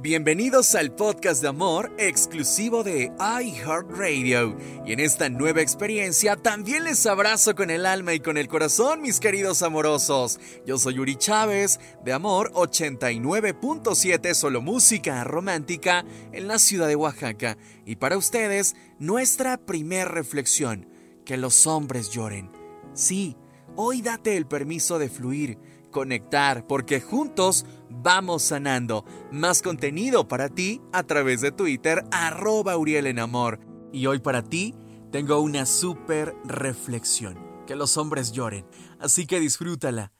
Bienvenidos al podcast de amor exclusivo de iHeartRadio. Y en esta nueva experiencia también les abrazo con el alma y con el corazón, mis queridos amorosos. Yo soy Yuri Chávez de Amor 89.7, solo música romántica en la ciudad de Oaxaca. Y para ustedes, nuestra primer reflexión, que los hombres lloren. Sí, hoy date el permiso de fluir conectar, porque juntos vamos sanando. Más contenido para ti a través de Twitter, arroba Uriel en Amor. Y hoy para ti tengo una súper reflexión. Que los hombres lloren, así que disfrútala.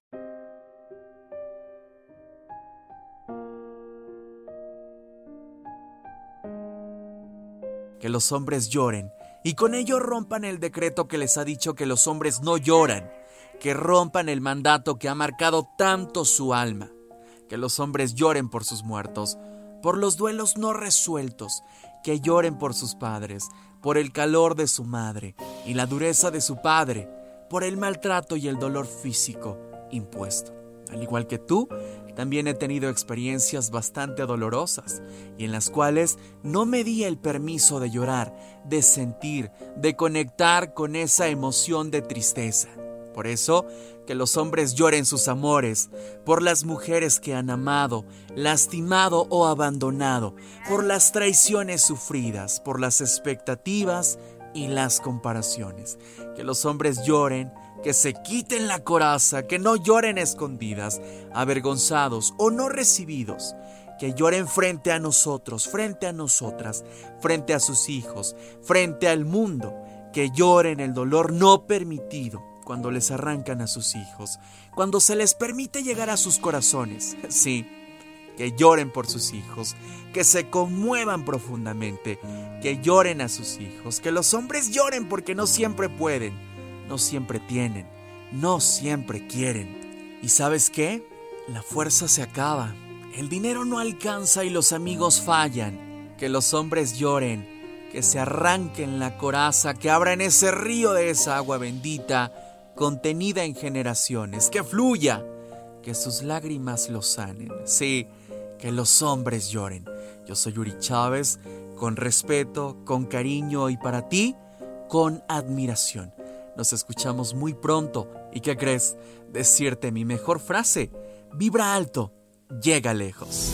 Que los hombres lloren y con ello rompan el decreto que les ha dicho que los hombres no lloran que rompan el mandato que ha marcado tanto su alma, que los hombres lloren por sus muertos, por los duelos no resueltos, que lloren por sus padres, por el calor de su madre y la dureza de su padre, por el maltrato y el dolor físico impuesto. Al igual que tú, también he tenido experiencias bastante dolorosas y en las cuales no me di el permiso de llorar, de sentir, de conectar con esa emoción de tristeza. Por eso, que los hombres lloren sus amores, por las mujeres que han amado, lastimado o abandonado, por las traiciones sufridas, por las expectativas y las comparaciones. Que los hombres lloren, que se quiten la coraza, que no lloren escondidas, avergonzados o no recibidos, que lloren frente a nosotros, frente a nosotras, frente a sus hijos, frente al mundo, que lloren el dolor no permitido cuando les arrancan a sus hijos, cuando se les permite llegar a sus corazones. Sí, que lloren por sus hijos, que se conmuevan profundamente, que lloren a sus hijos, que los hombres lloren porque no siempre pueden, no siempre tienen, no siempre quieren. ¿Y sabes qué? La fuerza se acaba, el dinero no alcanza y los amigos fallan. Que los hombres lloren, que se arranquen la coraza, que abran ese río de esa agua bendita contenida en generaciones, que fluya, que sus lágrimas lo sanen. Sí, que los hombres lloren. Yo soy Yuri Chávez, con respeto, con cariño y para ti, con admiración. Nos escuchamos muy pronto. ¿Y qué crees? Decirte mi mejor frase. Vibra alto, llega lejos.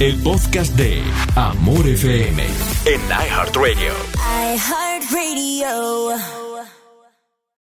El podcast de Amor FM en iHeartRadio. iHeartRadio.